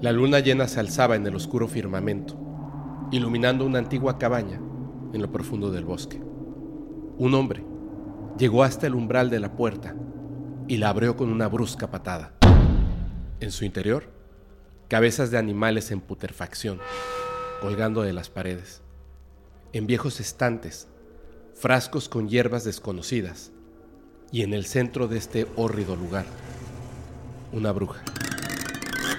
La luna llena se alzaba en el oscuro firmamento, iluminando una antigua cabaña en lo profundo del bosque. Un hombre llegó hasta el umbral de la puerta y la abrió con una brusca patada. En su interior, cabezas de animales en putrefacción, colgando de las paredes. En viejos estantes, frascos con hierbas desconocidas. Y en el centro de este hórrido lugar, una bruja.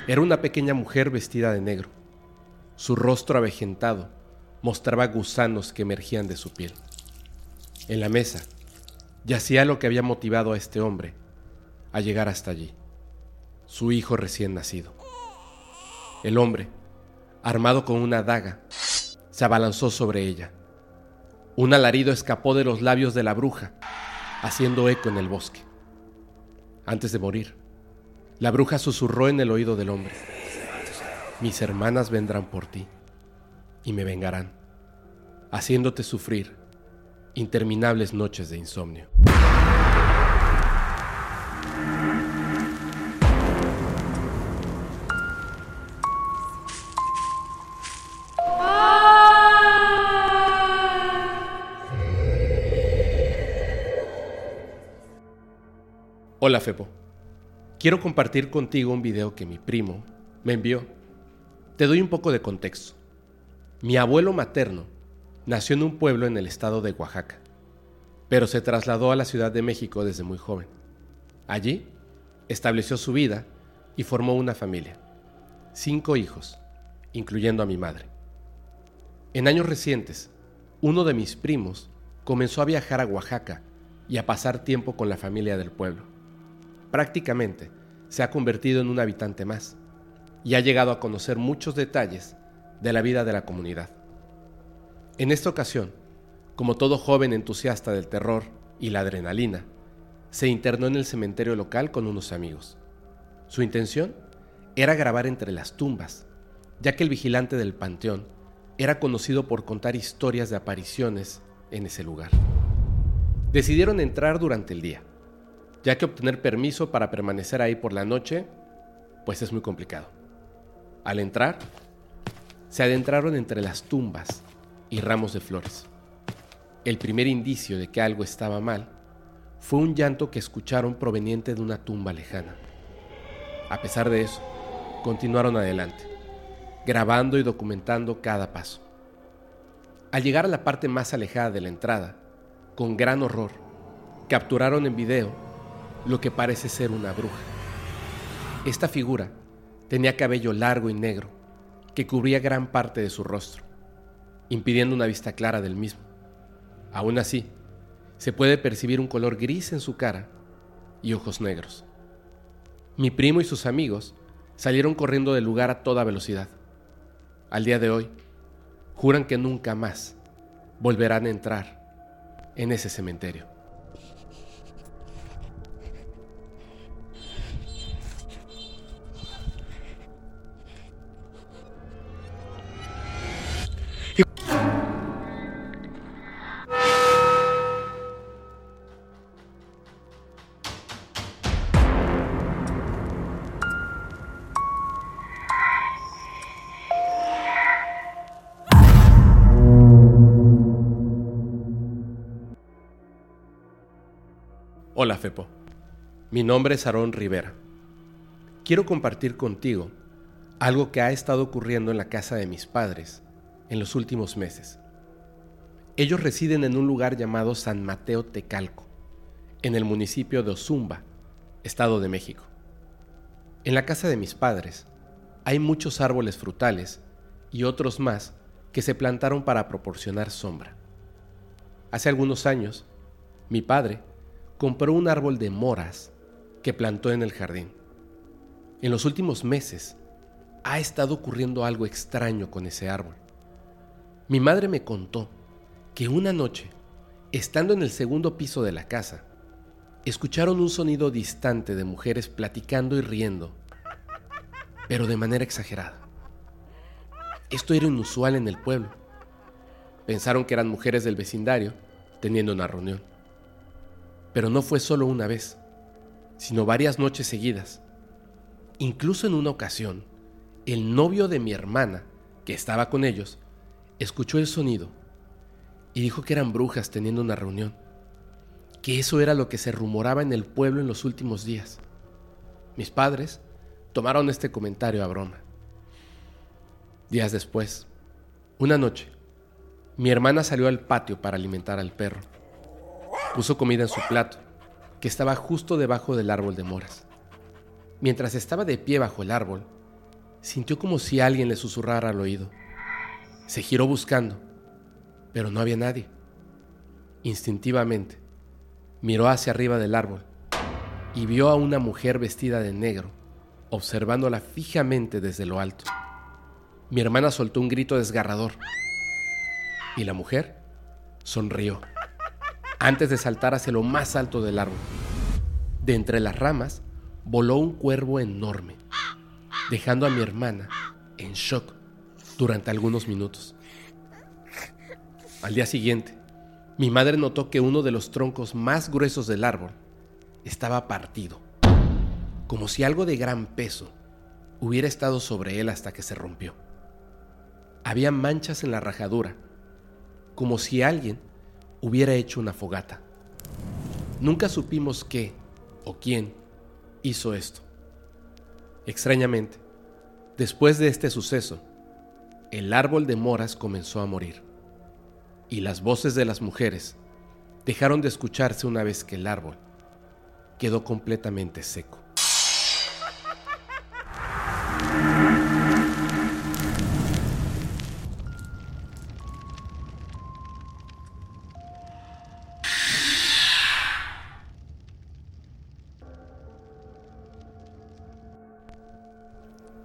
Era una pequeña mujer vestida de negro. Su rostro avejentado mostraba gusanos que emergían de su piel. En la mesa yacía lo que había motivado a este hombre a llegar hasta allí, su hijo recién nacido. El hombre, armado con una daga, se abalanzó sobre ella. Un alarido escapó de los labios de la bruja, haciendo eco en el bosque. Antes de morir, la bruja susurró en el oído del hombre, mis hermanas vendrán por ti y me vengarán, haciéndote sufrir interminables noches de insomnio. Hola Fepo. Quiero compartir contigo un video que mi primo me envió. Te doy un poco de contexto. Mi abuelo materno nació en un pueblo en el estado de Oaxaca, pero se trasladó a la Ciudad de México desde muy joven. Allí estableció su vida y formó una familia. Cinco hijos, incluyendo a mi madre. En años recientes, uno de mis primos comenzó a viajar a Oaxaca y a pasar tiempo con la familia del pueblo prácticamente se ha convertido en un habitante más y ha llegado a conocer muchos detalles de la vida de la comunidad. En esta ocasión, como todo joven entusiasta del terror y la adrenalina, se internó en el cementerio local con unos amigos. Su intención era grabar entre las tumbas, ya que el vigilante del panteón era conocido por contar historias de apariciones en ese lugar. Decidieron entrar durante el día, ya que obtener permiso para permanecer ahí por la noche, pues es muy complicado. Al entrar, se adentraron entre las tumbas y ramos de flores. El primer indicio de que algo estaba mal fue un llanto que escucharon proveniente de una tumba lejana. A pesar de eso, continuaron adelante, grabando y documentando cada paso. Al llegar a la parte más alejada de la entrada, con gran horror, capturaron en video lo que parece ser una bruja. Esta figura tenía cabello largo y negro que cubría gran parte de su rostro, impidiendo una vista clara del mismo. Aún así, se puede percibir un color gris en su cara y ojos negros. Mi primo y sus amigos salieron corriendo del lugar a toda velocidad. Al día de hoy, juran que nunca más volverán a entrar en ese cementerio. Mi nombre es Aarón Rivera. Quiero compartir contigo algo que ha estado ocurriendo en la casa de mis padres en los últimos meses. Ellos residen en un lugar llamado San Mateo Tecalco, en el municipio de Ozumba, Estado de México. En la casa de mis padres hay muchos árboles frutales y otros más que se plantaron para proporcionar sombra. Hace algunos años, mi padre compró un árbol de moras que plantó en el jardín. En los últimos meses ha estado ocurriendo algo extraño con ese árbol. Mi madre me contó que una noche, estando en el segundo piso de la casa, escucharon un sonido distante de mujeres platicando y riendo, pero de manera exagerada. Esto era inusual en el pueblo, Pensaron que eran mujeres del vecindario teniendo una reunión. Pero no fue solo una vez, sino varias noches seguidas. Incluso en una ocasión, el novio de mi hermana, que estaba con ellos, escuchó el sonido y dijo que eran brujas teniendo una reunión, que eso era lo que se rumoraba en el pueblo en los últimos días. Mis padres tomaron este comentario a broma. Días después, una noche, mi hermana salió al patio para alimentar al perro. Puso comida en su plato, que estaba justo debajo del árbol de moras. Mientras estaba de pie bajo el árbol, sintió como si alguien le susurrara al oído. Se giró buscando, pero no había nadie. Instintivamente, miró hacia arriba del árbol y vio a una mujer vestida de negro, observándola fijamente desde lo alto. Mi hermana soltó un grito desgarrador y la mujer sonrió antes de saltar hacia lo más alto del árbol. De entre las ramas voló un cuervo enorme, dejando a mi hermana en shock durante algunos minutos. Al día siguiente, mi madre notó que uno de los troncos más gruesos del árbol estaba partido, como si algo de gran peso hubiera estado sobre él hasta que se rompió. Había manchas en la rajadura, como si alguien hubiera hecho una fogata. Nunca supimos qué o quién hizo esto. Extrañamente, después de este suceso, el árbol de moras comenzó a morir y las voces de las mujeres dejaron de escucharse una vez que el árbol quedó completamente seco.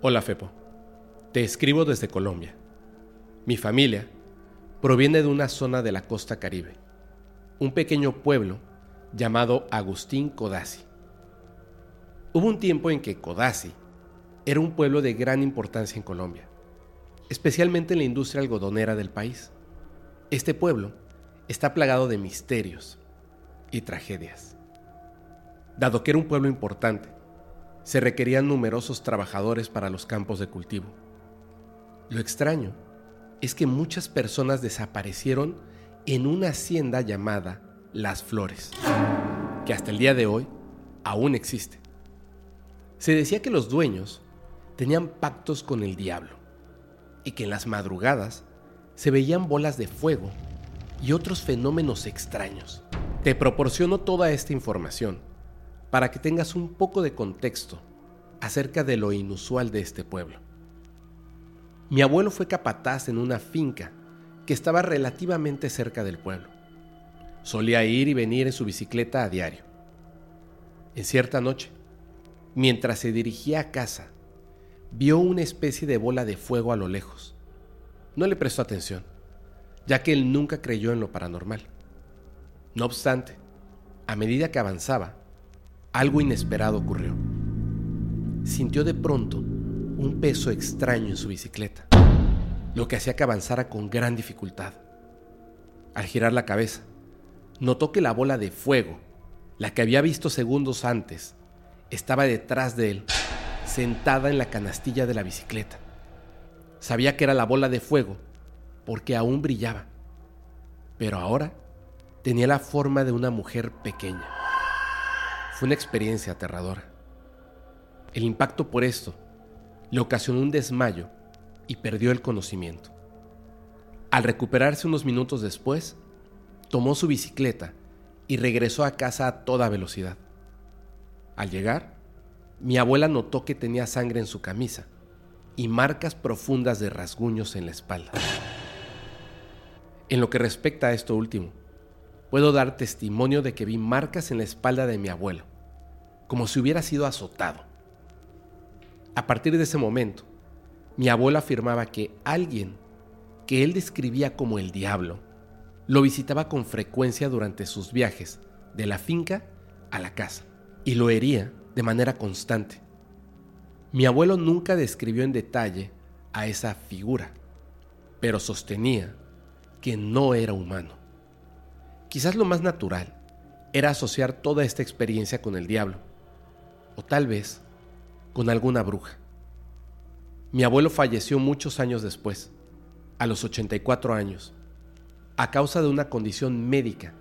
Hola Fepo, te escribo desde Colombia. Mi familia proviene de una zona de la costa caribe, un pequeño pueblo llamado Agustín Codazzi. Hubo un tiempo en que Codazzi era un pueblo de gran importancia en Colombia, especialmente en la industria algodonera del país. Este pueblo está plagado de misterios y tragedias. Dado que era un pueblo importante, se requerían numerosos trabajadores para los campos de cultivo. Lo extraño es que muchas personas desaparecieron en una hacienda llamada Las Flores, que hasta el día de hoy aún existe. Se decía que los dueños tenían pactos con el diablo y que en las madrugadas se veían bolas de fuego y otros fenómenos extraños. Te proporciono toda esta información para que tengas un poco de contexto acerca de lo inusual de este pueblo. Mi abuelo fue capataz en una finca que estaba relativamente cerca del pueblo. Solía ir y venir en su bicicleta a diario. En cierta noche, mientras se dirigía a casa, vio una especie de bola de fuego a lo lejos. No le prestó atención, ya que él nunca creyó en lo paranormal. No obstante, a medida que avanzaba, algo inesperado ocurrió. Sintió de pronto un peso extraño en su bicicleta, lo que hacía que avanzara con gran dificultad. Al girar la cabeza, notó que la bola de fuego, la que había visto segundos antes, estaba detrás de él, sentada en la canastilla de la bicicleta. Sabía que era la bola de fuego porque aún brillaba, pero ahora tenía la forma de una mujer pequeña. Fue una experiencia aterradora. El impacto por esto le ocasionó un desmayo y perdió el conocimiento. Al recuperarse unos minutos después, tomó su bicicleta y regresó a casa a toda velocidad. Al llegar, mi abuela notó que tenía sangre en su camisa y marcas profundas de rasguños en la espalda. En lo que respecta a esto último, puedo dar testimonio de que vi marcas en la espalda de mi abuelo, como si hubiera sido azotado. A partir de ese momento, mi abuelo afirmaba que alguien que él describía como el diablo lo visitaba con frecuencia durante sus viajes de la finca a la casa y lo hería de manera constante. Mi abuelo nunca describió en detalle a esa figura, pero sostenía que no era humano. Quizás lo más natural era asociar toda esta experiencia con el diablo, o tal vez con alguna bruja. Mi abuelo falleció muchos años después, a los 84 años, a causa de una condición médica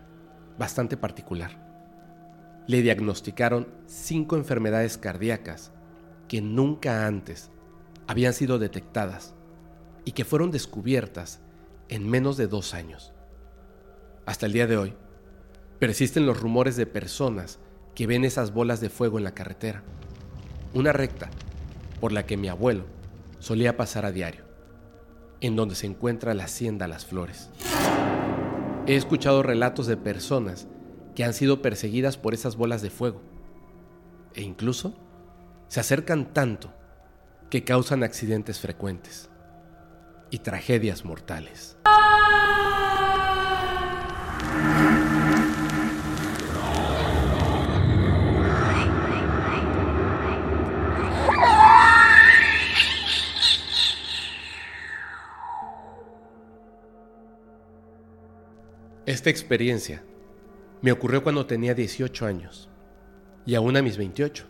bastante particular. Le diagnosticaron cinco enfermedades cardíacas que nunca antes habían sido detectadas y que fueron descubiertas en menos de dos años. Hasta el día de hoy, persisten los rumores de personas que ven esas bolas de fuego en la carretera, una recta por la que mi abuelo solía pasar a diario, en donde se encuentra la hacienda Las Flores. He escuchado relatos de personas que han sido perseguidas por esas bolas de fuego e incluso se acercan tanto que causan accidentes frecuentes y tragedias mortales. Esta experiencia me ocurrió cuando tenía 18 años y aún a mis 28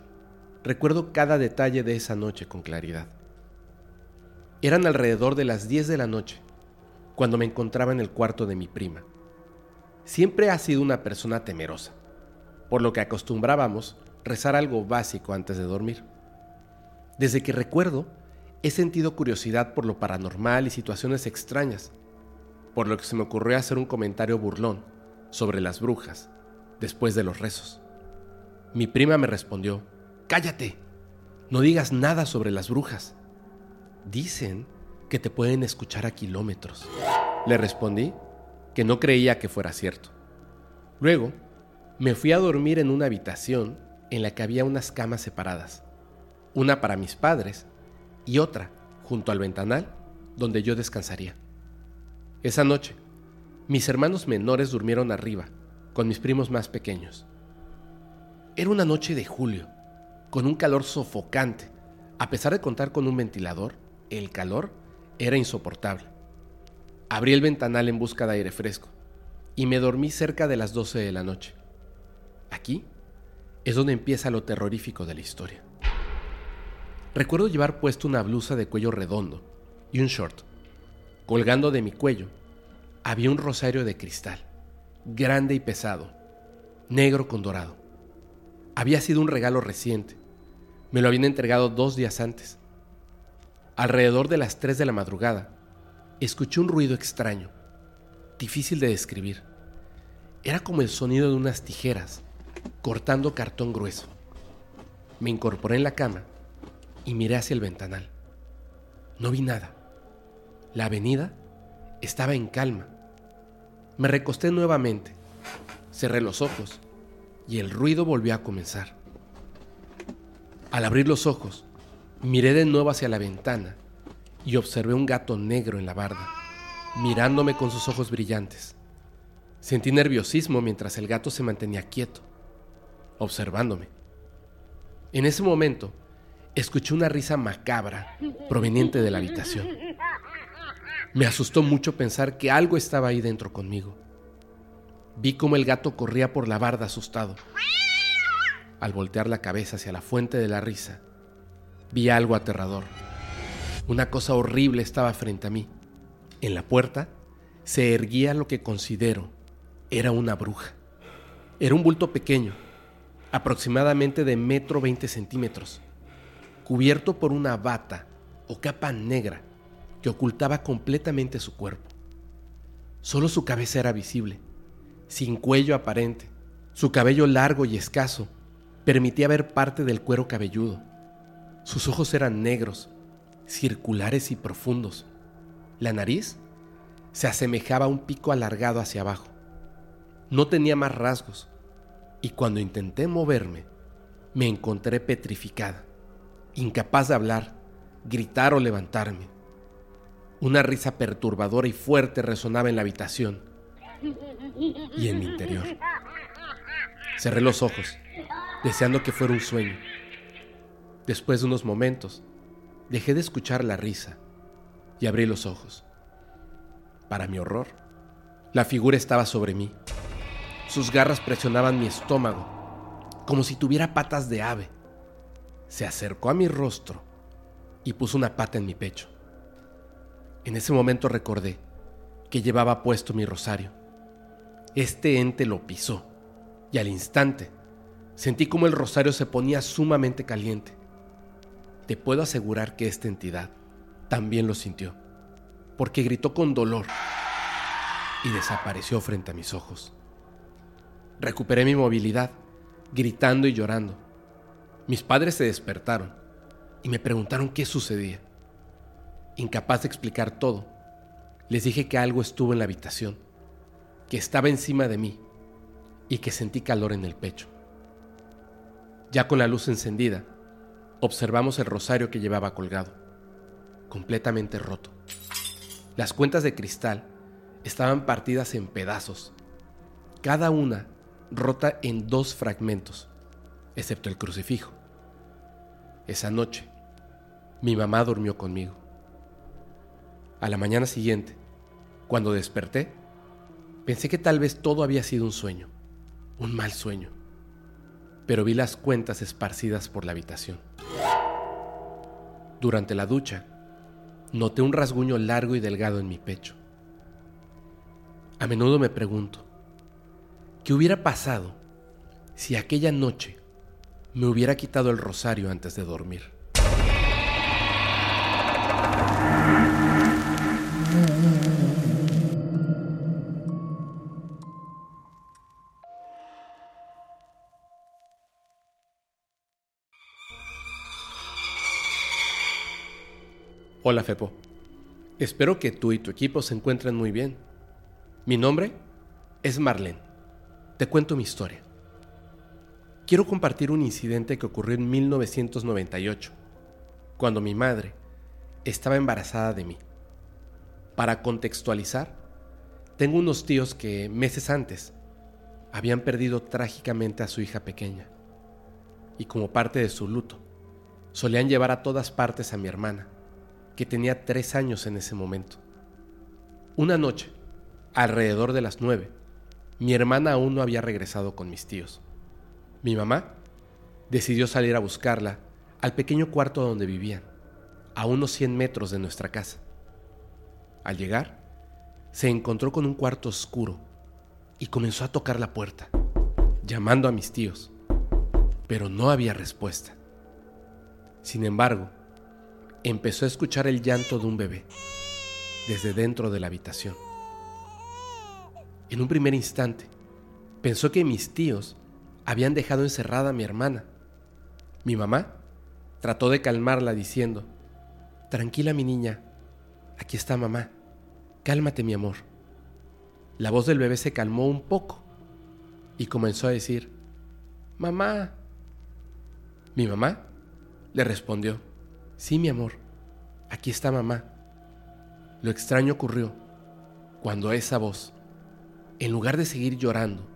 recuerdo cada detalle de esa noche con claridad. Eran alrededor de las 10 de la noche cuando me encontraba en el cuarto de mi prima. Siempre ha sido una persona temerosa, por lo que acostumbrábamos rezar algo básico antes de dormir. Desde que recuerdo, he sentido curiosidad por lo paranormal y situaciones extrañas, por lo que se me ocurrió hacer un comentario burlón sobre las brujas después de los rezos. Mi prima me respondió, cállate, no digas nada sobre las brujas. Dicen que te pueden escuchar a kilómetros. Le respondí que no creía que fuera cierto. Luego, me fui a dormir en una habitación en la que había unas camas separadas, una para mis padres y otra junto al ventanal donde yo descansaría. Esa noche, mis hermanos menores durmieron arriba, con mis primos más pequeños. Era una noche de julio, con un calor sofocante. A pesar de contar con un ventilador, el calor era insoportable. Abrí el ventanal en busca de aire fresco y me dormí cerca de las 12 de la noche. Aquí es donde empieza lo terrorífico de la historia. Recuerdo llevar puesto una blusa de cuello redondo y un short. Colgando de mi cuello había un rosario de cristal, grande y pesado, negro con dorado. Había sido un regalo reciente. Me lo habían entregado dos días antes. Alrededor de las 3 de la madrugada, escuché un ruido extraño, difícil de describir. Era como el sonido de unas tijeras cortando cartón grueso. Me incorporé en la cama y miré hacia el ventanal. No vi nada. La avenida estaba en calma. Me recosté nuevamente, cerré los ojos y el ruido volvió a comenzar. Al abrir los ojos, Miré de nuevo hacia la ventana y observé un gato negro en la barda, mirándome con sus ojos brillantes. Sentí nerviosismo mientras el gato se mantenía quieto, observándome. En ese momento, escuché una risa macabra proveniente de la habitación. Me asustó mucho pensar que algo estaba ahí dentro conmigo. Vi cómo el gato corría por la barda asustado. Al voltear la cabeza hacia la fuente de la risa, vi algo aterrador. Una cosa horrible estaba frente a mí. En la puerta se erguía lo que considero era una bruja. Era un bulto pequeño, aproximadamente de metro veinte centímetros, cubierto por una bata o capa negra que ocultaba completamente su cuerpo. Solo su cabeza era visible, sin cuello aparente. Su cabello largo y escaso permitía ver parte del cuero cabelludo sus ojos eran negros, circulares y profundos. La nariz se asemejaba a un pico alargado hacia abajo. No tenía más rasgos, y cuando intenté moverme, me encontré petrificada, incapaz de hablar, gritar o levantarme. Una risa perturbadora y fuerte resonaba en la habitación y en mi interior. Cerré los ojos, deseando que fuera un sueño. Después de unos momentos, dejé de escuchar la risa y abrí los ojos. Para mi horror, La figura estaba sobre mí. Sus garras presionaban mi estómago, como si tuviera patas de ave. Se acercó a mi rostro y puso una pata en mi pecho. En ese momento recordé que llevaba puesto mi rosario. Este ente lo pisó y al instante sentí como el rosario se ponía sumamente caliente. Te puedo asegurar que esta entidad también lo sintió, porque gritó con dolor y desapareció frente a mis ojos. Recuperé mi movilidad, gritando y llorando. Mis padres se despertaron y me preguntaron qué sucedía. Incapaz de explicar todo, les dije que algo estuvo en la habitación, que estaba encima de mí y que sentí calor en el pecho. Ya con la luz encendida, observamos el rosario que llevaba colgado, completamente roto. Las cuentas de cristal estaban partidas en pedazos, cada una rota en dos fragmentos, excepto el crucifijo. Esa noche, mi mamá durmió conmigo. A la mañana siguiente, cuando desperté, pensé que tal vez todo había sido un sueño, un mal sueño, pero vi las cuentas esparcidas por la habitación. Durante la ducha, noté un rasguño largo y delgado en mi pecho. A menudo me pregunto, ¿qué hubiera pasado si aquella noche me hubiera quitado el rosario antes de dormir? Hola Fepo. Espero que tú y tu equipo se encuentren muy bien. Mi nombre es Marlene. Te cuento mi historia. Quiero compartir un incidente que ocurrió en 1998, cuando mi madre estaba embarazada de mí. Para contextualizar, tengo unos tíos que meses antes habían perdido trágicamente a su hija pequeña y como parte de su luto, solían llevar a todas partes a mi hermana que tenía tres años en ese momento. Una noche, alrededor de las nueve, mi hermana aún no había regresado con mis tíos. Mi mamá decidió salir a buscarla al pequeño cuarto donde vivían, a unos 100 metros de nuestra casa. Al llegar, se encontró con un cuarto oscuro y comenzó a tocar la puerta, llamando a mis tíos, pero no había respuesta. Sin embargo, empezó a escuchar el llanto de un bebé desde dentro de la habitación. En un primer instante, pensó que mis tíos habían dejado encerrada a mi hermana. Mi mamá trató de calmarla diciendo, Tranquila mi niña, aquí está mamá, cálmate mi amor. La voz del bebé se calmó un poco y comenzó a decir, Mamá. Mi mamá le respondió, Sí, mi amor, aquí está mamá. Lo extraño ocurrió cuando esa voz, en lugar de seguir llorando,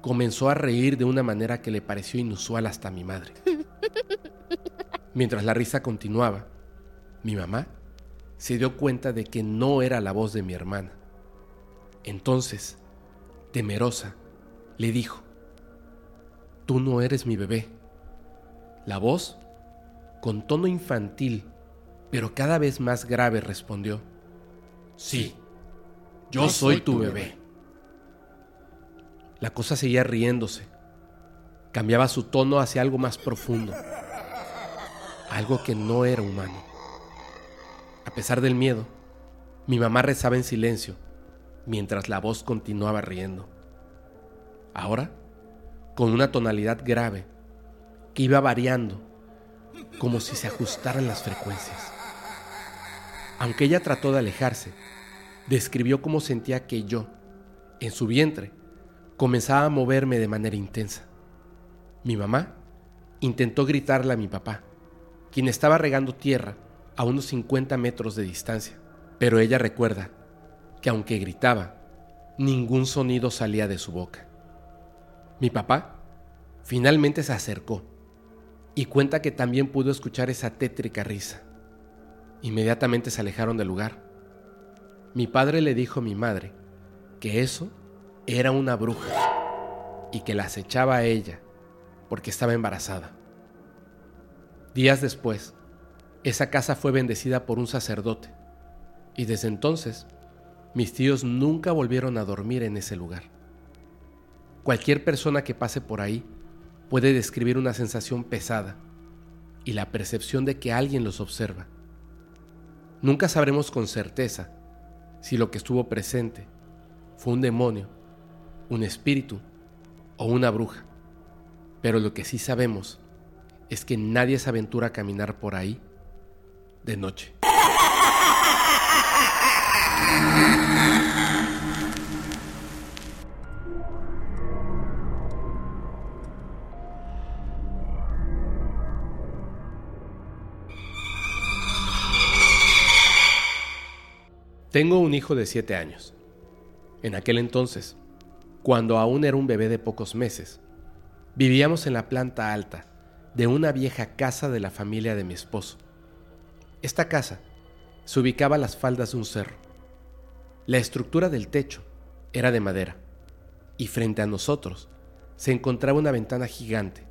comenzó a reír de una manera que le pareció inusual hasta a mi madre. Mientras la risa continuaba, mi mamá se dio cuenta de que no era la voz de mi hermana. Entonces, temerosa, le dijo, Tú no eres mi bebé. La voz con tono infantil, pero cada vez más grave, respondió, Sí, yo soy tu bebé. La cosa seguía riéndose. Cambiaba su tono hacia algo más profundo, algo que no era humano. A pesar del miedo, mi mamá rezaba en silencio mientras la voz continuaba riendo. Ahora, con una tonalidad grave que iba variando como si se ajustaran las frecuencias. Aunque ella trató de alejarse, describió cómo sentía que yo, en su vientre, comenzaba a moverme de manera intensa. Mi mamá intentó gritarle a mi papá, quien estaba regando tierra a unos 50 metros de distancia, pero ella recuerda que aunque gritaba, ningún sonido salía de su boca. Mi papá finalmente se acercó y cuenta que también pudo escuchar esa tétrica risa. Inmediatamente se alejaron del lugar. Mi padre le dijo a mi madre que eso era una bruja y que la acechaba a ella porque estaba embarazada. Días después, esa casa fue bendecida por un sacerdote y desde entonces mis tíos nunca volvieron a dormir en ese lugar. Cualquier persona que pase por ahí puede describir una sensación pesada y la percepción de que alguien los observa. Nunca sabremos con certeza si lo que estuvo presente fue un demonio, un espíritu o una bruja, pero lo que sí sabemos es que nadie se aventura a caminar por ahí de noche. Tengo un hijo de 7 años. En aquel entonces, cuando aún era un bebé de pocos meses, vivíamos en la planta alta de una vieja casa de la familia de mi esposo. Esta casa se ubicaba a las faldas de un cerro. La estructura del techo era de madera y frente a nosotros se encontraba una ventana gigante,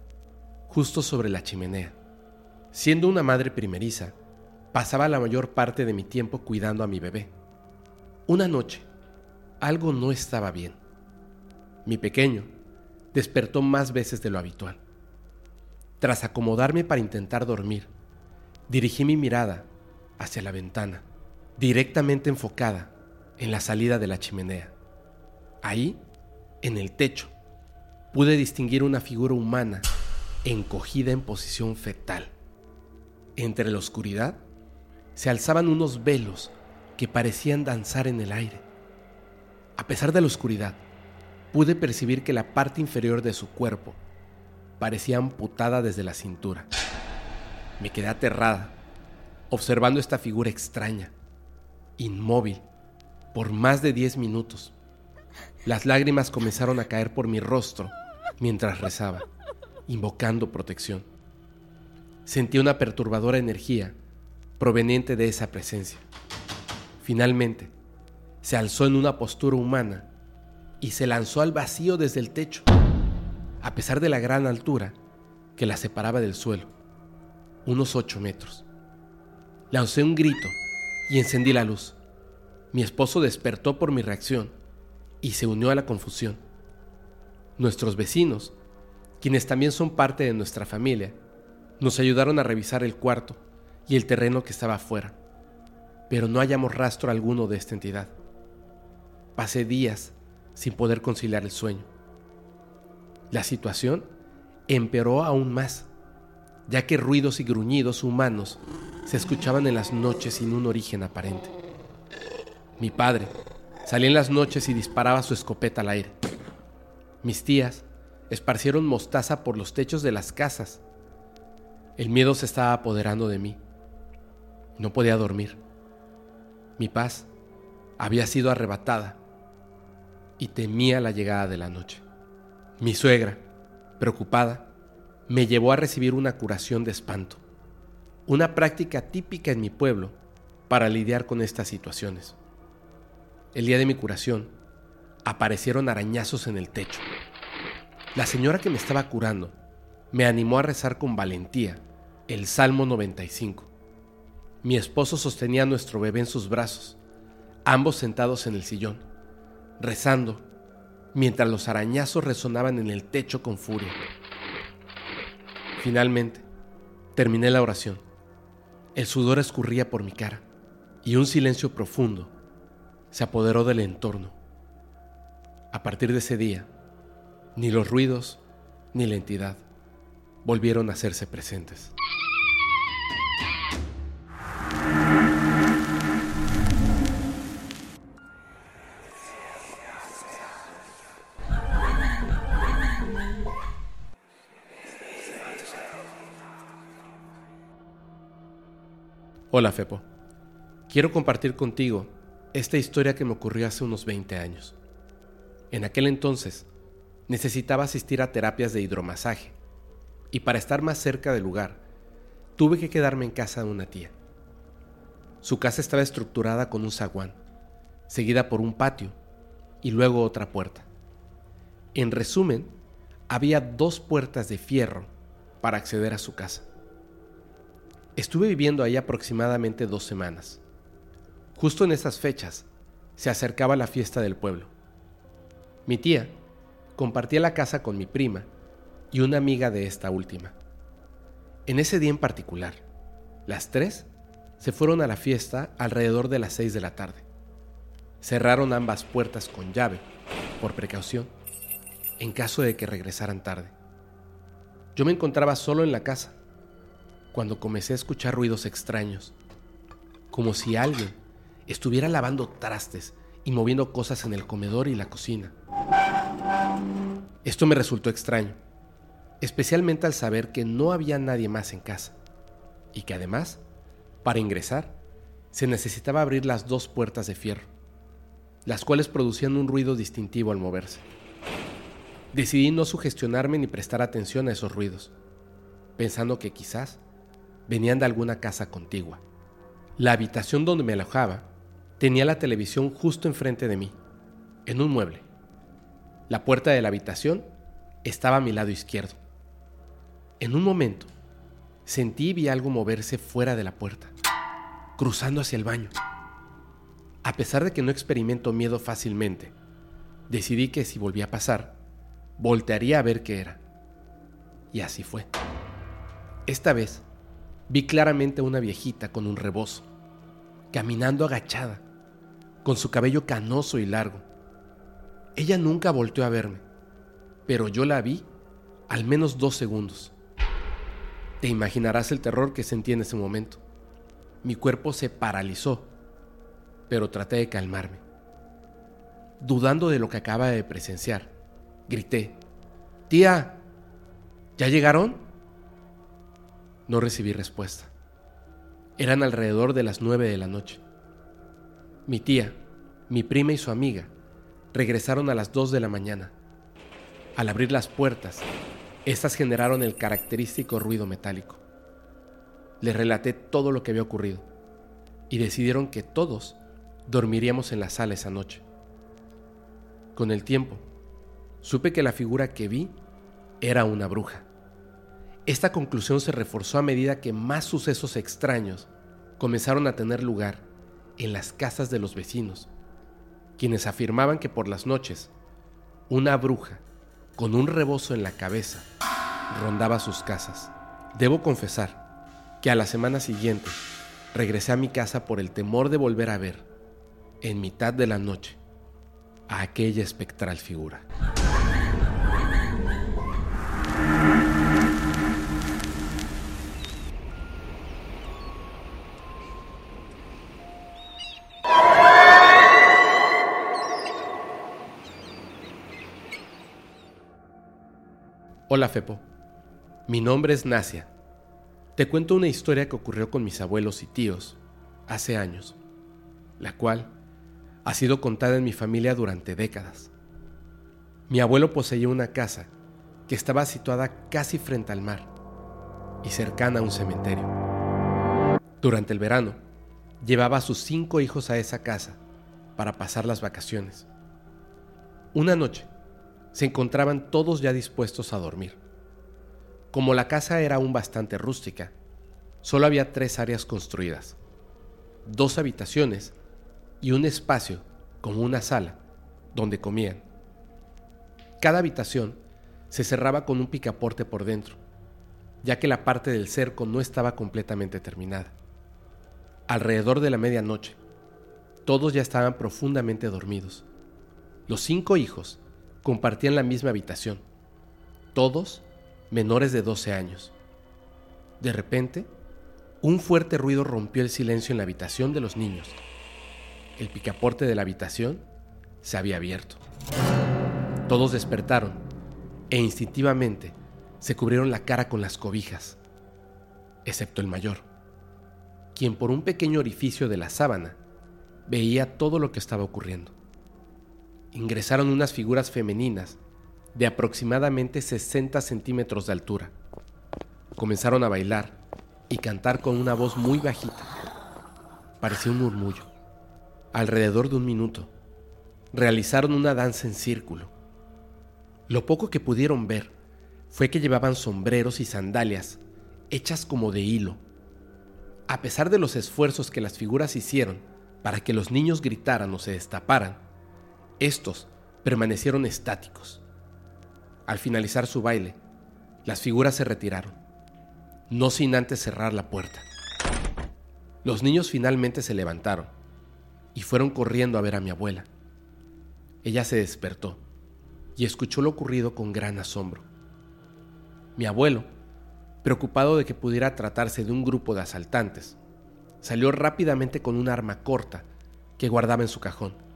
justo sobre la chimenea. Siendo una madre primeriza, pasaba la mayor parte de mi tiempo cuidando a mi bebé. Una noche, algo no estaba bien. Mi pequeño despertó más veces de lo habitual. Tras acomodarme para intentar dormir, dirigí mi mirada hacia la ventana, directamente enfocada en la salida de la chimenea. Ahí, en el techo, pude distinguir una figura humana encogida en posición fetal. Entre la oscuridad se alzaban unos velos que parecían danzar en el aire. A pesar de la oscuridad, pude percibir que la parte inferior de su cuerpo parecía amputada desde la cintura. Me quedé aterrada, observando esta figura extraña, inmóvil, por más de diez minutos. Las lágrimas comenzaron a caer por mi rostro mientras rezaba, invocando protección. Sentí una perturbadora energía proveniente de esa presencia. Finalmente, se alzó en una postura humana y se lanzó al vacío desde el techo, a pesar de la gran altura que la separaba del suelo, unos ocho metros. Lancé un grito y encendí la luz. Mi esposo despertó por mi reacción y se unió a la confusión. Nuestros vecinos, quienes también son parte de nuestra familia, nos ayudaron a revisar el cuarto y el terreno que estaba afuera pero no hallamos rastro alguno de esta entidad. Pasé días sin poder conciliar el sueño. La situación empeoró aún más, ya que ruidos y gruñidos humanos se escuchaban en las noches sin un origen aparente. Mi padre salía en las noches y disparaba su escopeta al aire. Mis tías esparcieron mostaza por los techos de las casas. El miedo se estaba apoderando de mí. No podía dormir. Mi paz había sido arrebatada y temía la llegada de la noche. Mi suegra, preocupada, me llevó a recibir una curación de espanto, una práctica típica en mi pueblo para lidiar con estas situaciones. El día de mi curación, aparecieron arañazos en el techo. La señora que me estaba curando me animó a rezar con valentía el Salmo 95 mi esposo sostenía a nuestro bebé en sus brazos, ambos sentados en el sillón, rezando, mientras los arañazos resonaban en el techo con furia. Finalmente, terminé la oración. El sudor escurría por mi cara y un silencio profundo se apoderó del entorno. A partir de ese día, ni los ruidos ni la entidad volvieron a hacerse presentes. Hola Fepo, quiero compartir contigo esta historia que me ocurrió hace unos 20 años. En aquel entonces necesitaba asistir a terapias de hidromasaje y para estar más cerca del lugar tuve que quedarme en casa de una tía. Su casa estaba estructurada con un zaguán, seguida por un patio y luego otra puerta. En resumen, había dos puertas de fierro para acceder a su casa. Estuve viviendo ahí aproximadamente dos semanas. Justo en esas fechas se acercaba la fiesta del pueblo. Mi tía compartía la casa con mi prima y una amiga de esta última. En ese día en particular, las tres se fueron a la fiesta alrededor de las seis de la tarde. Cerraron ambas puertas con llave, por precaución, en caso de que regresaran tarde. Yo me encontraba solo en la casa, cuando comencé a escuchar ruidos extraños, como si alguien estuviera lavando trastes y moviendo cosas en el comedor y la cocina. Esto me resultó extraño, especialmente al saber que no había nadie más en casa y que además, para ingresar, se necesitaba abrir las dos puertas de fierro, las cuales producían un ruido distintivo al moverse. Decidí no sugestionarme ni prestar atención a esos ruidos, pensando que quizás venían de alguna casa contigua. La habitación donde me alojaba tenía la televisión justo enfrente de mí, en un mueble. La puerta de la habitación estaba a mi lado izquierdo. En un momento, sentí y vi algo moverse fuera de la puerta, cruzando hacia el baño. A pesar de que no experimento miedo fácilmente, decidí que si volvía a pasar, voltearía a ver qué era. Y así fue. Esta vez, vi claramente a una viejita con un rebozo, caminando agachada, con su cabello canoso y largo. Ella nunca volteó a verme, pero yo la vi al menos dos segundos. Te imaginarás el terror que sentí en ese momento. Mi cuerpo se paralizó, pero traté de calmarme. Dudando de lo que acaba de presenciar, grité, Tía, ¿ya llegaron? No recibí respuesta. Eran alrededor de las nueve de la noche. Mi tía, mi prima y su amiga regresaron a las dos de la mañana. Al abrir las puertas, estas generaron el característico ruido metálico. Les relaté todo lo que había ocurrido y decidieron que todos dormiríamos en la sala esa noche. Con el tiempo, supe que la figura que vi era una bruja. Esta conclusión se reforzó a medida que más sucesos extraños comenzaron a tener lugar en las casas de los vecinos, quienes afirmaban que por las noches una bruja con un rebozo en la cabeza, rondaba sus casas. Debo confesar que a la semana siguiente regresé a mi casa por el temor de volver a ver, en mitad de la noche, a aquella espectral figura. Hola Fepo, mi nombre es Nasia. Te cuento una historia que ocurrió con mis abuelos y tíos hace años, la cual ha sido contada en mi familia durante décadas. Mi abuelo poseía una casa que estaba situada casi frente al mar y cercana a un cementerio. Durante el verano, llevaba a sus cinco hijos a esa casa para pasar las vacaciones. Una noche, se encontraban todos ya dispuestos a dormir. Como la casa era aún bastante rústica, solo había tres áreas construidas, dos habitaciones y un espacio como una sala donde comían. Cada habitación se cerraba con un picaporte por dentro, ya que la parte del cerco no estaba completamente terminada. Alrededor de la medianoche, todos ya estaban profundamente dormidos. Los cinco hijos compartían la misma habitación, todos menores de 12 años. De repente, un fuerte ruido rompió el silencio en la habitación de los niños. El picaporte de la habitación se había abierto. Todos despertaron e instintivamente se cubrieron la cara con las cobijas, excepto el mayor, quien por un pequeño orificio de la sábana veía todo lo que estaba ocurriendo ingresaron unas figuras femeninas de aproximadamente 60 centímetros de altura. Comenzaron a bailar y cantar con una voz muy bajita. Parecía un murmullo. Alrededor de un minuto, realizaron una danza en círculo. Lo poco que pudieron ver fue que llevaban sombreros y sandalias hechas como de hilo. A pesar de los esfuerzos que las figuras hicieron para que los niños gritaran o se destaparan, estos permanecieron estáticos. Al finalizar su baile, las figuras se retiraron, no sin antes cerrar la puerta. Los niños finalmente se levantaron y fueron corriendo a ver a mi abuela. Ella se despertó y escuchó lo ocurrido con gran asombro. Mi abuelo, preocupado de que pudiera tratarse de un grupo de asaltantes, salió rápidamente con un arma corta que guardaba en su cajón.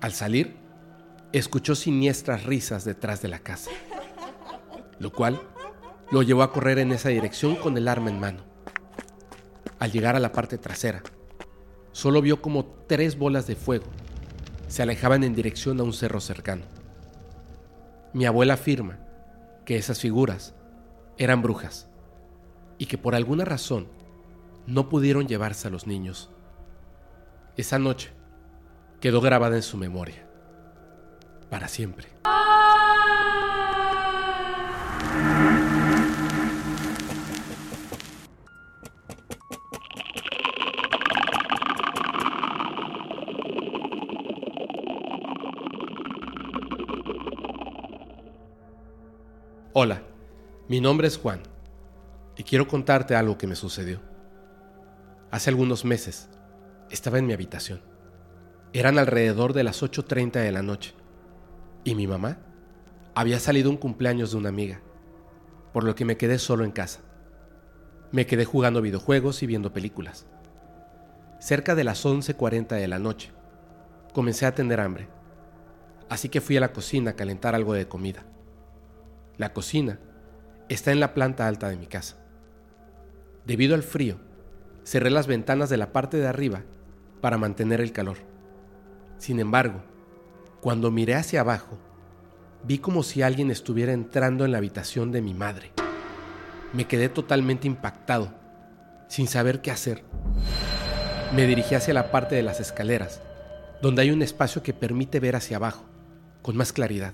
Al salir, escuchó siniestras risas detrás de la casa, lo cual lo llevó a correr en esa dirección con el arma en mano. Al llegar a la parte trasera, solo vio como tres bolas de fuego se alejaban en dirección a un cerro cercano. Mi abuela afirma que esas figuras eran brujas y que por alguna razón no pudieron llevarse a los niños. Esa noche quedó grabada en su memoria, para siempre. Hola, mi nombre es Juan y quiero contarte algo que me sucedió. Hace algunos meses estaba en mi habitación. Eran alrededor de las 8.30 de la noche y mi mamá había salido un cumpleaños de una amiga, por lo que me quedé solo en casa. Me quedé jugando videojuegos y viendo películas. Cerca de las 11.40 de la noche, comencé a tener hambre, así que fui a la cocina a calentar algo de comida. La cocina está en la planta alta de mi casa. Debido al frío, cerré las ventanas de la parte de arriba para mantener el calor. Sin embargo, cuando miré hacia abajo, vi como si alguien estuviera entrando en la habitación de mi madre. Me quedé totalmente impactado, sin saber qué hacer. Me dirigí hacia la parte de las escaleras, donde hay un espacio que permite ver hacia abajo, con más claridad.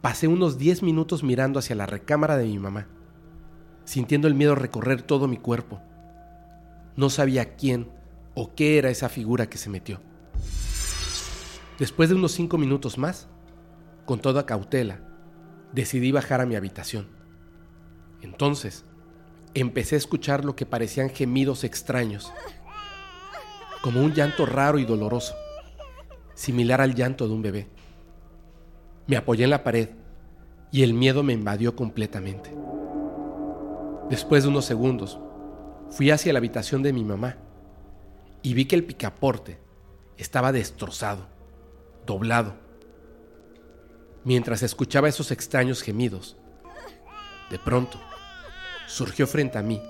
Pasé unos 10 minutos mirando hacia la recámara de mi mamá, sintiendo el miedo recorrer todo mi cuerpo. No sabía quién o qué era esa figura que se metió. Después de unos 5 minutos más, con toda cautela, decidí bajar a mi habitación. Entonces, empecé a escuchar lo que parecían gemidos extraños, como un llanto raro y doloroso, similar al llanto de un bebé. Me apoyé en la pared y el miedo me invadió completamente. Después de unos segundos, fui hacia la habitación de mi mamá y vi que el picaporte estaba destrozado, doblado. Mientras escuchaba esos extraños gemidos, de pronto surgió frente a mí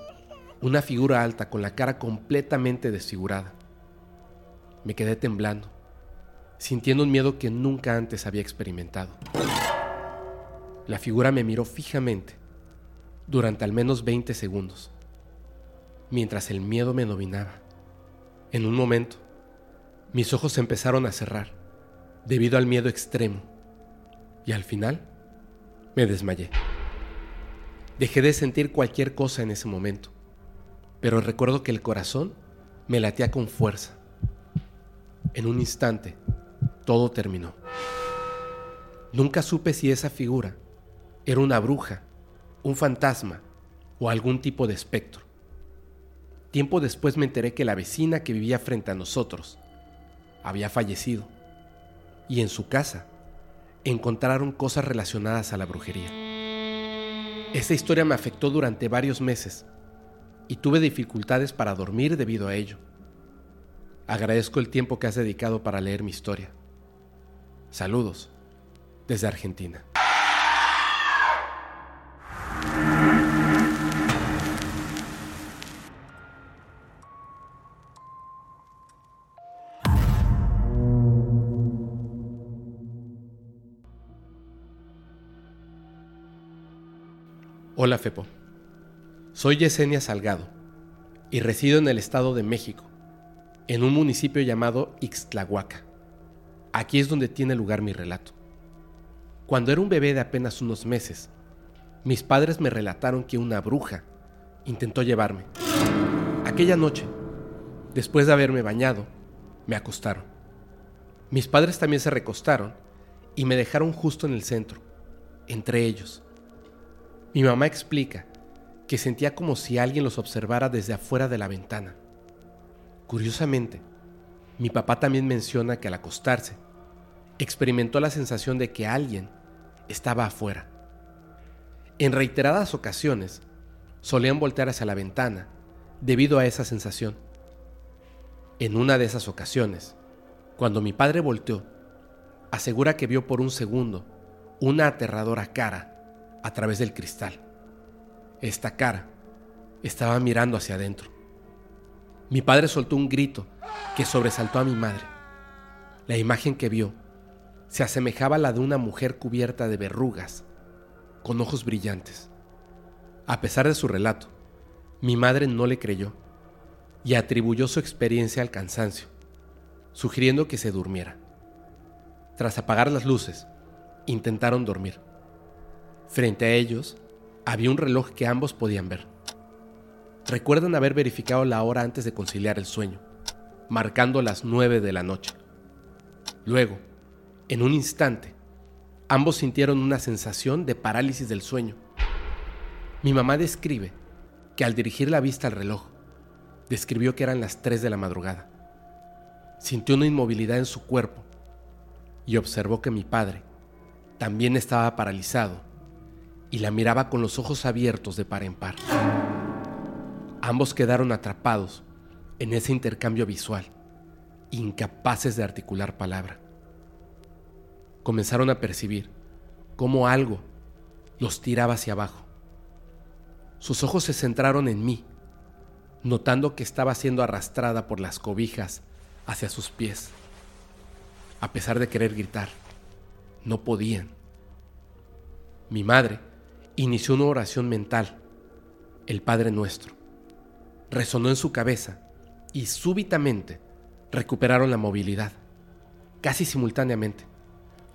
una figura alta con la cara completamente desfigurada. Me quedé temblando sintiendo un miedo que nunca antes había experimentado. La figura me miró fijamente durante al menos 20 segundos, mientras el miedo me dominaba. En un momento, mis ojos empezaron a cerrar debido al miedo extremo y al final me desmayé. Dejé de sentir cualquier cosa en ese momento, pero recuerdo que el corazón me latía con fuerza. En un instante, todo terminó. Nunca supe si esa figura era una bruja, un fantasma o algún tipo de espectro. Tiempo después me enteré que la vecina que vivía frente a nosotros había fallecido y en su casa encontraron cosas relacionadas a la brujería. Esa historia me afectó durante varios meses y tuve dificultades para dormir debido a ello. Agradezco el tiempo que has dedicado para leer mi historia. Saludos desde Argentina. Hola Fepo, soy Yesenia Salgado y resido en el Estado de México, en un municipio llamado Ixtlahuaca. Aquí es donde tiene lugar mi relato. Cuando era un bebé de apenas unos meses, mis padres me relataron que una bruja intentó llevarme. Aquella noche, después de haberme bañado, me acostaron. Mis padres también se recostaron y me dejaron justo en el centro, entre ellos. Mi mamá explica que sentía como si alguien los observara desde afuera de la ventana. Curiosamente, mi papá también menciona que al acostarse, experimentó la sensación de que alguien estaba afuera. En reiteradas ocasiones, solían voltear hacia la ventana debido a esa sensación. En una de esas ocasiones, cuando mi padre volteó, asegura que vio por un segundo una aterradora cara a través del cristal. Esta cara estaba mirando hacia adentro. Mi padre soltó un grito que sobresaltó a mi madre. La imagen que vio se asemejaba a la de una mujer cubierta de verrugas, con ojos brillantes. A pesar de su relato, mi madre no le creyó y atribuyó su experiencia al cansancio, sugiriendo que se durmiera. Tras apagar las luces, intentaron dormir. Frente a ellos había un reloj que ambos podían ver. Recuerdan haber verificado la hora antes de conciliar el sueño, marcando las nueve de la noche. Luego, en un instante, ambos sintieron una sensación de parálisis del sueño. Mi mamá describe que al dirigir la vista al reloj, describió que eran las 3 de la madrugada. Sintió una inmovilidad en su cuerpo y observó que mi padre también estaba paralizado y la miraba con los ojos abiertos de par en par. Ambos quedaron atrapados en ese intercambio visual, incapaces de articular palabra comenzaron a percibir cómo algo los tiraba hacia abajo. Sus ojos se centraron en mí, notando que estaba siendo arrastrada por las cobijas hacia sus pies. A pesar de querer gritar, no podían. Mi madre inició una oración mental, el Padre Nuestro. Resonó en su cabeza y súbitamente recuperaron la movilidad, casi simultáneamente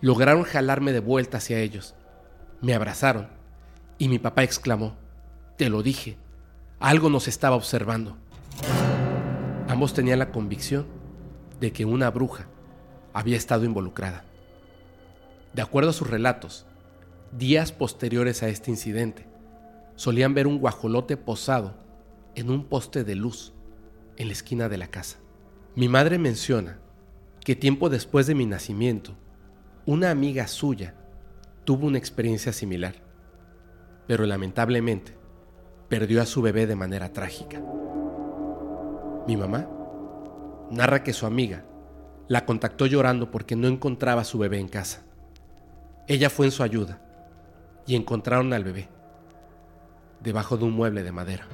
lograron jalarme de vuelta hacia ellos. Me abrazaron y mi papá exclamó, te lo dije, algo nos estaba observando. Ambos tenían la convicción de que una bruja había estado involucrada. De acuerdo a sus relatos, días posteriores a este incidente, solían ver un guajolote posado en un poste de luz en la esquina de la casa. Mi madre menciona que tiempo después de mi nacimiento, una amiga suya tuvo una experiencia similar, pero lamentablemente perdió a su bebé de manera trágica. Mi mamá narra que su amiga la contactó llorando porque no encontraba a su bebé en casa. Ella fue en su ayuda y encontraron al bebé debajo de un mueble de madera.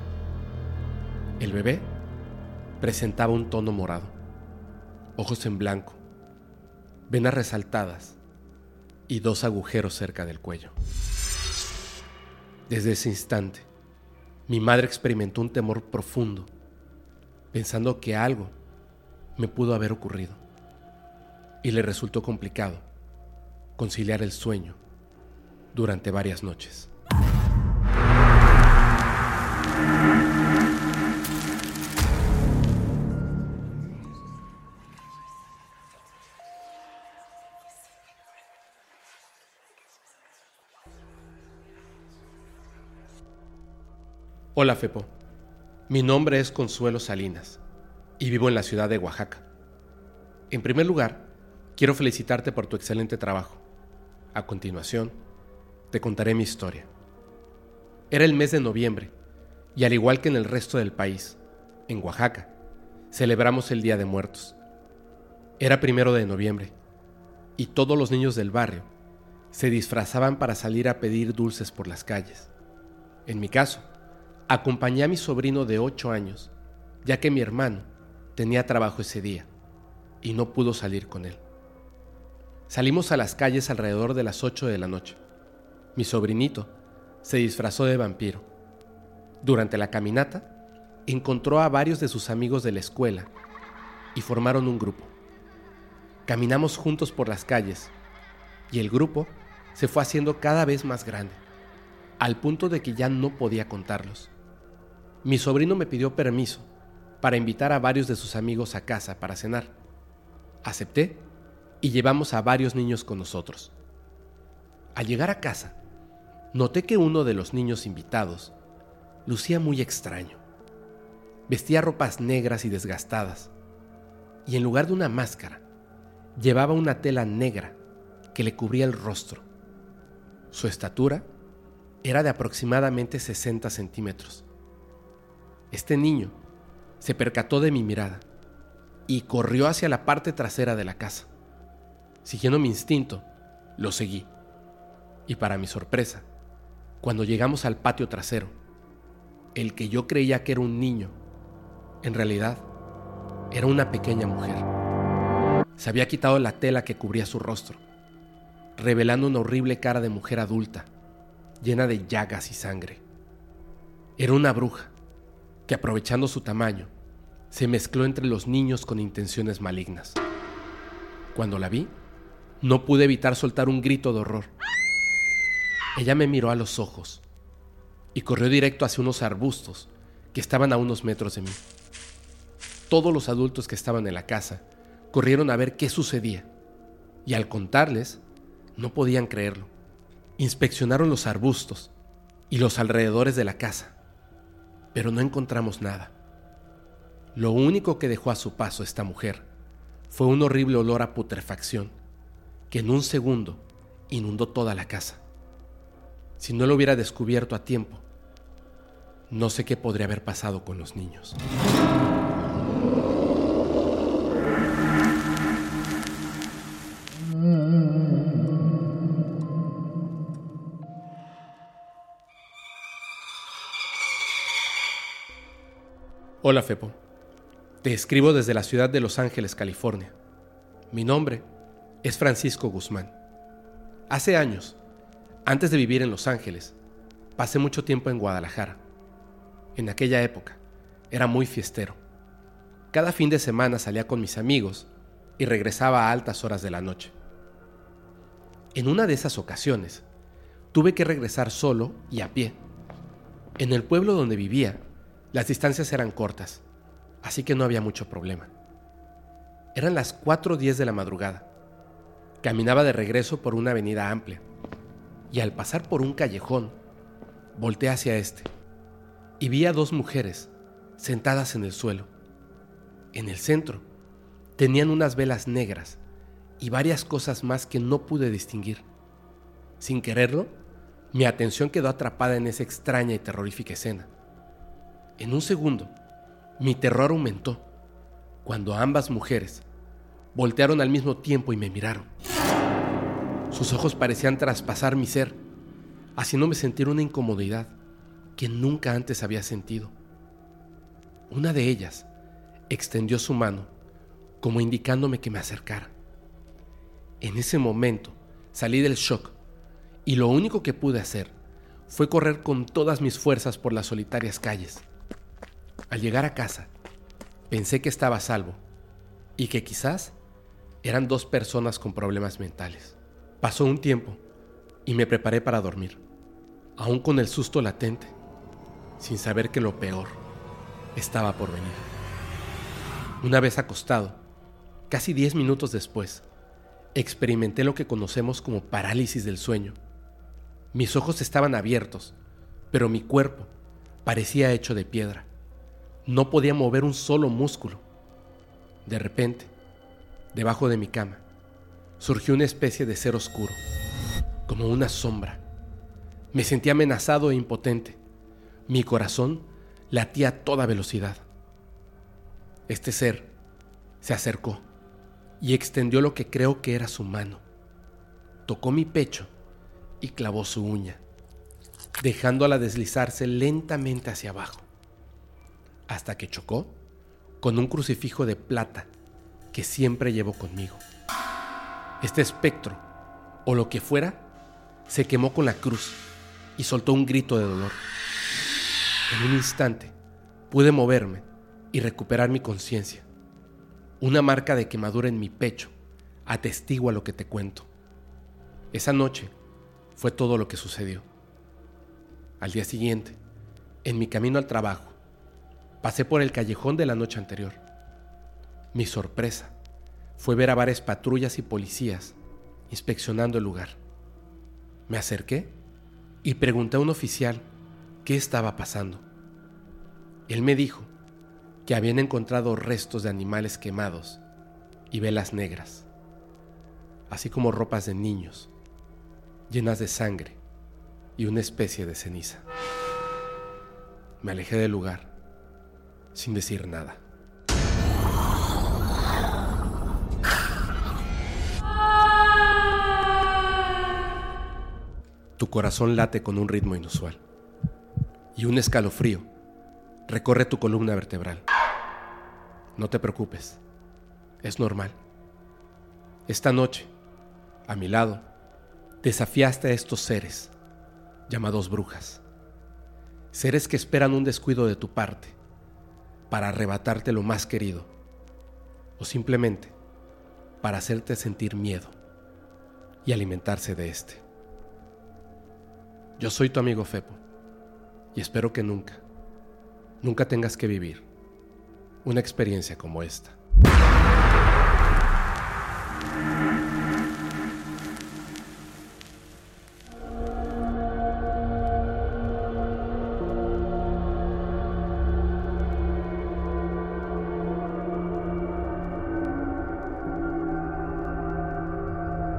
El bebé presentaba un tono morado, ojos en blanco, venas resaltadas y dos agujeros cerca del cuello. Desde ese instante, mi madre experimentó un temor profundo, pensando que algo me pudo haber ocurrido, y le resultó complicado conciliar el sueño durante varias noches. Hola Fepo, mi nombre es Consuelo Salinas y vivo en la ciudad de Oaxaca. En primer lugar, quiero felicitarte por tu excelente trabajo. A continuación, te contaré mi historia. Era el mes de noviembre y al igual que en el resto del país, en Oaxaca, celebramos el Día de Muertos. Era primero de noviembre y todos los niños del barrio se disfrazaban para salir a pedir dulces por las calles. En mi caso, Acompañé a mi sobrino de 8 años, ya que mi hermano tenía trabajo ese día y no pudo salir con él. Salimos a las calles alrededor de las 8 de la noche. Mi sobrinito se disfrazó de vampiro. Durante la caminata, encontró a varios de sus amigos de la escuela y formaron un grupo. Caminamos juntos por las calles y el grupo se fue haciendo cada vez más grande, al punto de que ya no podía contarlos. Mi sobrino me pidió permiso para invitar a varios de sus amigos a casa para cenar. Acepté y llevamos a varios niños con nosotros. Al llegar a casa, noté que uno de los niños invitados lucía muy extraño. Vestía ropas negras y desgastadas, y en lugar de una máscara, llevaba una tela negra que le cubría el rostro. Su estatura era de aproximadamente 60 centímetros. Este niño se percató de mi mirada y corrió hacia la parte trasera de la casa. Siguiendo mi instinto, lo seguí. Y para mi sorpresa, cuando llegamos al patio trasero, el que yo creía que era un niño, en realidad era una pequeña mujer. Se había quitado la tela que cubría su rostro, revelando una horrible cara de mujer adulta, llena de llagas y sangre. Era una bruja que aprovechando su tamaño, se mezcló entre los niños con intenciones malignas. Cuando la vi, no pude evitar soltar un grito de horror. Ella me miró a los ojos y corrió directo hacia unos arbustos que estaban a unos metros de mí. Todos los adultos que estaban en la casa corrieron a ver qué sucedía y al contarles no podían creerlo. Inspeccionaron los arbustos y los alrededores de la casa, pero no encontramos nada. Lo único que dejó a su paso esta mujer fue un horrible olor a putrefacción que en un segundo inundó toda la casa. Si no lo hubiera descubierto a tiempo, no sé qué podría haber pasado con los niños. Hola Fepo, te escribo desde la ciudad de Los Ángeles, California. Mi nombre es Francisco Guzmán. Hace años, antes de vivir en Los Ángeles, pasé mucho tiempo en Guadalajara. En aquella época, era muy fiestero. Cada fin de semana salía con mis amigos y regresaba a altas horas de la noche. En una de esas ocasiones, tuve que regresar solo y a pie. En el pueblo donde vivía, las distancias eran cortas, así que no había mucho problema. Eran las 4.10 de la madrugada. Caminaba de regreso por una avenida amplia y al pasar por un callejón, volteé hacia este y vi a dos mujeres sentadas en el suelo. En el centro tenían unas velas negras y varias cosas más que no pude distinguir. Sin quererlo, mi atención quedó atrapada en esa extraña y terrorífica escena. En un segundo, mi terror aumentó cuando ambas mujeres voltearon al mismo tiempo y me miraron. Sus ojos parecían traspasar mi ser, haciéndome sentir una incomodidad que nunca antes había sentido. Una de ellas extendió su mano como indicándome que me acercara. En ese momento salí del shock y lo único que pude hacer fue correr con todas mis fuerzas por las solitarias calles. Al llegar a casa, pensé que estaba a salvo y que quizás eran dos personas con problemas mentales. Pasó un tiempo y me preparé para dormir, aún con el susto latente, sin saber que lo peor estaba por venir. Una vez acostado, casi diez minutos después, experimenté lo que conocemos como parálisis del sueño. Mis ojos estaban abiertos, pero mi cuerpo parecía hecho de piedra. No podía mover un solo músculo. De repente, debajo de mi cama, surgió una especie de ser oscuro, como una sombra. Me sentí amenazado e impotente. Mi corazón latía a toda velocidad. Este ser se acercó y extendió lo que creo que era su mano. Tocó mi pecho y clavó su uña, dejándola deslizarse lentamente hacia abajo hasta que chocó con un crucifijo de plata que siempre llevo conmigo. Este espectro, o lo que fuera, se quemó con la cruz y soltó un grito de dolor. En un instante pude moverme y recuperar mi conciencia. Una marca de quemadura en mi pecho atestigua lo que te cuento. Esa noche fue todo lo que sucedió. Al día siguiente, en mi camino al trabajo, pasé por el callejón de la noche anterior. Mi sorpresa fue ver a varias patrullas y policías inspeccionando el lugar. Me acerqué y pregunté a un oficial qué estaba pasando. Él me dijo que habían encontrado restos de animales quemados y velas negras, así como ropas de niños llenas de sangre y una especie de ceniza. Me alejé del lugar sin decir nada. Tu corazón late con un ritmo inusual y un escalofrío recorre tu columna vertebral. No te preocupes, es normal. Esta noche, a mi lado, desafiaste a estos seres, llamados brujas. Seres que esperan un descuido de tu parte para arrebatarte lo más querido, o simplemente para hacerte sentir miedo y alimentarse de este. Yo soy tu amigo Fepo y espero que nunca, nunca tengas que vivir una experiencia como esta.